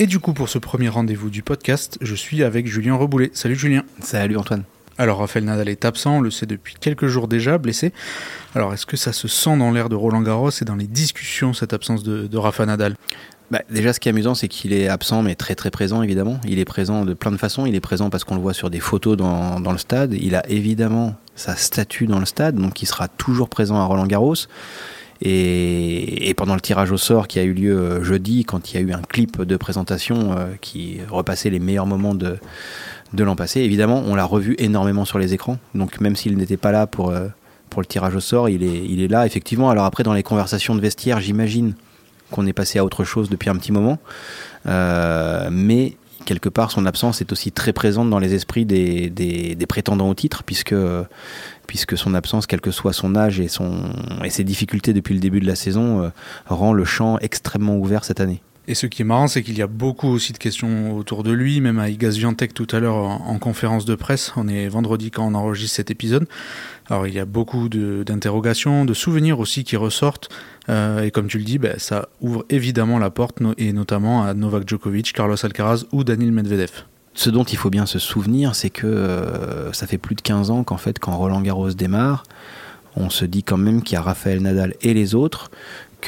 Et du coup, pour ce premier rendez-vous du podcast, je suis avec Julien Reboulet. Salut Julien. Salut Antoine. Alors, Raphaël Nadal est absent, on le sait depuis quelques jours déjà, blessé. Alors, est-ce que ça se sent dans l'air de Roland Garros et dans les discussions, cette absence de, de Rafa Nadal? Bah, déjà, ce qui est amusant, c'est qu'il est absent, mais très très présent, évidemment. Il est présent de plein de façons. Il est présent parce qu'on le voit sur des photos dans, dans, le stade. Il a évidemment sa statue dans le stade, donc il sera toujours présent à Roland Garros. Et, pendant le tirage au sort qui a eu lieu euh, jeudi, quand il y a eu un clip de présentation euh, qui repassait les meilleurs moments de, l'an passé, évidemment, on l'a revu énormément sur les écrans. Donc même s'il n'était pas là pour, euh, pour le tirage au sort, il est, il est là, effectivement. Alors après, dans les conversations de vestiaire, j'imagine qu'on est passé à autre chose depuis un petit moment. Mais quelque part, son absence est aussi très présente dans les esprits des, des, prétendants au titre, puisque, puisque son absence, quel que soit son âge et, son, et ses difficultés depuis le début de la saison, euh, rend le champ extrêmement ouvert cette année. Et ce qui est marrant, c'est qu'il y a beaucoup aussi de questions autour de lui, même à Igaz Viantec tout à l'heure en, en, conférence de presse. On est vendredi quand on enregistre cet épisode. Alors il y a beaucoup d'interrogations, de, souvenirs aussi qui ressortent. Euh, et comme tu le dis, ben, ça ouvre évidemment la porte, et notamment à Novak Djokovic, Carlos Alcaraz ou Daniil Medvedev. Ce dont il faut bien se souvenir, c'est que euh, ça fait plus de 15 ans qu'en fait, quand Roland Garros démarre, on se dit quand même qu'il y a Raphaël Nadal et les autres,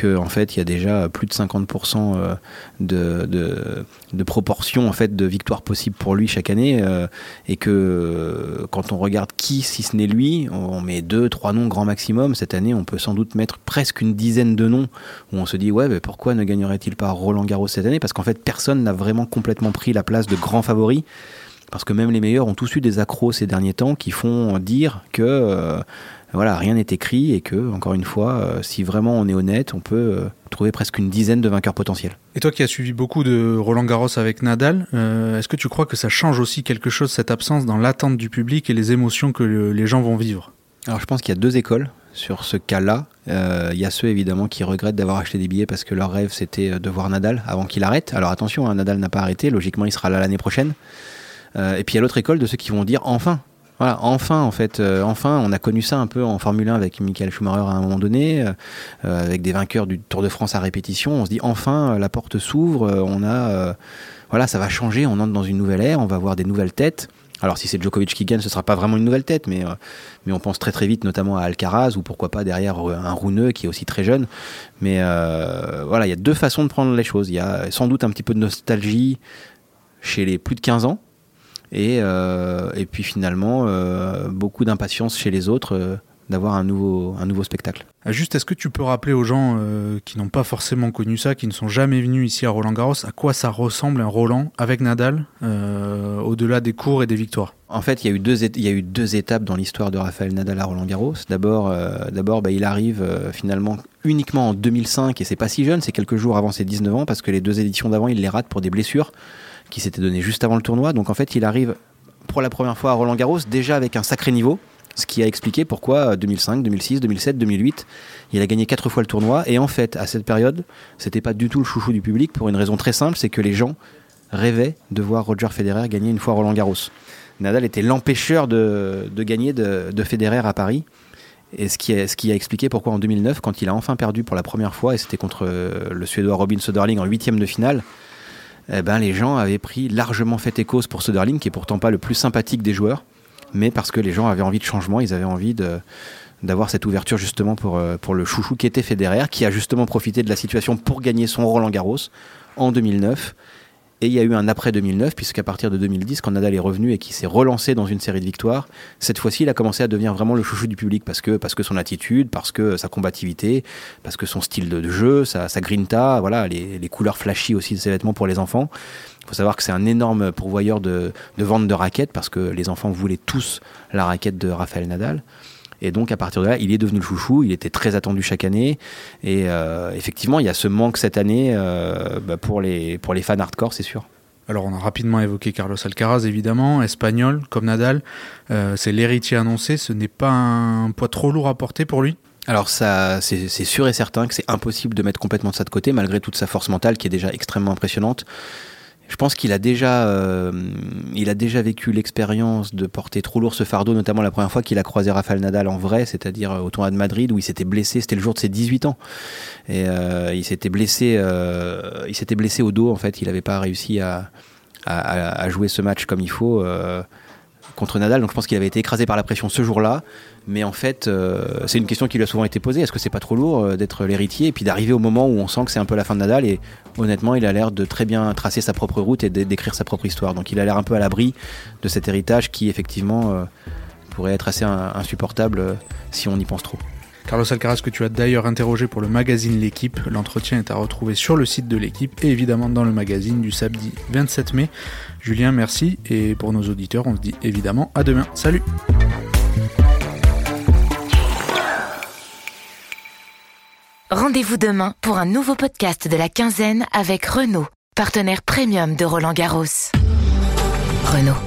qu'en en fait il y a déjà plus de 50% de, de, de, proportion en fait de victoires possibles pour lui chaque année euh, et que quand on regarde qui si ce n'est lui on met deux trois noms grand maximum cette année on peut sans doute mettre presque une dizaine de noms où on se dit ouais mais pourquoi ne gagnerait-il pas Roland Garros cette année? Parce qu'en fait personne n'a vraiment complètement pris la place de grand favori parce que même les meilleurs ont tous eu des accros ces derniers temps qui font dire que euh, voilà, rien n'est écrit et que, encore une fois, euh, si vraiment on est honnête, on peut euh, trouver presque une dizaine de vainqueurs potentiels. Et toi qui as suivi beaucoup de Roland Garros avec Nadal, euh, est-ce que tu crois que ça change aussi quelque chose, cette absence, dans l'attente du public et les émotions que le, les gens vont vivre? Alors je pense qu'il y a deux écoles sur ce cas-là. Il euh, y a ceux évidemment qui regrettent d'avoir acheté des billets parce que leur rêve c'était de voir Nadal avant qu'il arrête. Alors attention, hein, Nadal n'a pas arrêté, logiquement il sera là l'année prochaine. Euh, et puis il y a l'autre école de ceux qui vont dire enfin, voilà, enfin en fait, euh, enfin on a connu ça un peu en Formule 1 avec Michael Schumacher à un moment donné, euh, avec des vainqueurs du Tour de France à répétition. On se dit enfin la porte s'ouvre, on a, voilà, ça va changer, on entre dans une nouvelle ère, on va voir des nouvelles têtes. Alors si c'est Djokovic qui gagne, ce sera pas vraiment une nouvelle tête, mais mais on pense très très vite notamment à Alcaraz ou pourquoi pas derrière un Rouneux qui est aussi très jeune. Mais euh, voilà, il y a deux façons de prendre les choses. Il y a sans doute un petit peu de nostalgie chez les plus de 15 ans et, euh, et puis finalement euh, beaucoup d'impatience chez les autres euh, d'avoir un nouveau, un nouveau spectacle. Juste, est-ce que tu peux rappeler aux gens euh, qui n'ont pas forcément connu ça, qui ne sont jamais venus ici à Roland Garros, à quoi ça ressemble un Roland avec Nadal, euh, au-delà des cours et des victoires? En fait, il y a eu deux, il y a eu deux étapes dans l'histoire de Raphaël Nadal à Roland Garros. D'abord, euh, d'abord bah, il arrive finalement uniquement en 2005, et c'est pas si jeune, c'est quelques jours avant ses 19 ans, parce que les deux éditions d'avant, il les rate pour des blessures qui s'étaient données juste avant le tournoi. Donc en fait, il arrive pour la première fois à Roland Garros, déjà avec un sacré niveau, ce qui a expliqué pourquoi 2005, 2006, 2007, 2008, il a gagné quatre fois le tournoi. Et en fait, à cette période, c'était pas du tout le chouchou du public pour une raison très simple, c'est que les gens rêvaient de voir Roger Federer gagner une fois Roland Garros. Nadal était l'empêcheur de, gagner de, de, Federer à Paris. Et ce qui, est, ce qui a expliqué pourquoi en 2009, quand il a enfin perdu pour la première fois, et c'était contre le Suédois Robin Söderling en huitième de finale, eh ben, les gens avaient pris largement fait écho pour Söderling, qui est pourtant pas le plus sympathique des joueurs mais parce que les gens avaient envie de changement, ils avaient envie d'avoir cette ouverture justement pour, pour le chouchou qui était Federer, qui a justement profité de la situation pour gagner son Roland Garros en 2009. Et il y a eu un après 2009, puisqu'à partir de 2010, quand Nadal est revenu et qu'il s'est relancé dans une série de victoires, cette fois-ci, il a commencé à devenir vraiment le chouchou du public parce que, parce que son attitude, parce que sa combativité, parce que son style de, jeu, sa, grinta, voilà, les, les couleurs flashy aussi de ses vêtements pour les enfants Il faut savoir que c'est un énorme pourvoyeur de, de vente de raquettes parce que les enfants voulaient tous la raquette de Rafael Nadal. Et donc à partir de là, il est devenu le chouchou, il était très attendu chaque année. Et euh, effectivement, il y a ce manque cette année euh, bah, pour, les, pour les fans hardcore, c'est sûr. Alors on a rapidement évoqué Carlos Alcaraz évidemment, espagnol comme Nadal, euh, c'est l'héritier annoncé, ce n'est pas un poids trop lourd à porter pour lui? Alors ça, c'est sûr et certain que c'est impossible de mettre complètement ça de côté, malgré toute sa force mentale qui est déjà extrêmement impressionnante. Je pense qu'il a déjà, euh, il a déjà vécu l'expérience de porter trop lourd ce fardeau, notamment la première fois qu'il a croisé Rafael Nadal en vrai, c'est-à-dire au tournoi de Madrid où il s'était blessé. C'était le jour de ses 18 ans et euh, il s'était blessé, euh, il s'était blessé au dos en fait. Il n'avait pas réussi à, jouer ce match comme il faut. Contre Nadal. Donc je pense qu'il avait été écrasé par la pression ce jour-là. Mais en fait, euh, c'est une question qui lui a souvent été posée. Est-ce que c'est pas trop lourd euh, d'être l'héritier et puis d'arriver au moment où on sent que c'est un peu la fin de Nadal? Et honnêtement, il a l'air de très bien tracer sa propre route et d'écrire sa propre histoire. Donc il a l'air un peu à l'abri de cet héritage qui effectivement euh, pourrait être assez insupportable si on y pense trop. Carlos Alcaraz, que tu as d'ailleurs interrogé pour le magazine L'équipe. L'entretien est à retrouver sur le site de l'équipe et évidemment dans le magazine du samedi 27 mai. Julien, merci. Et pour nos auditeurs, on se dit évidemment à demain. Salut Rendez-vous demain pour un nouveau podcast de la quinzaine avec Renault, partenaire premium de Roland Garros. Renault.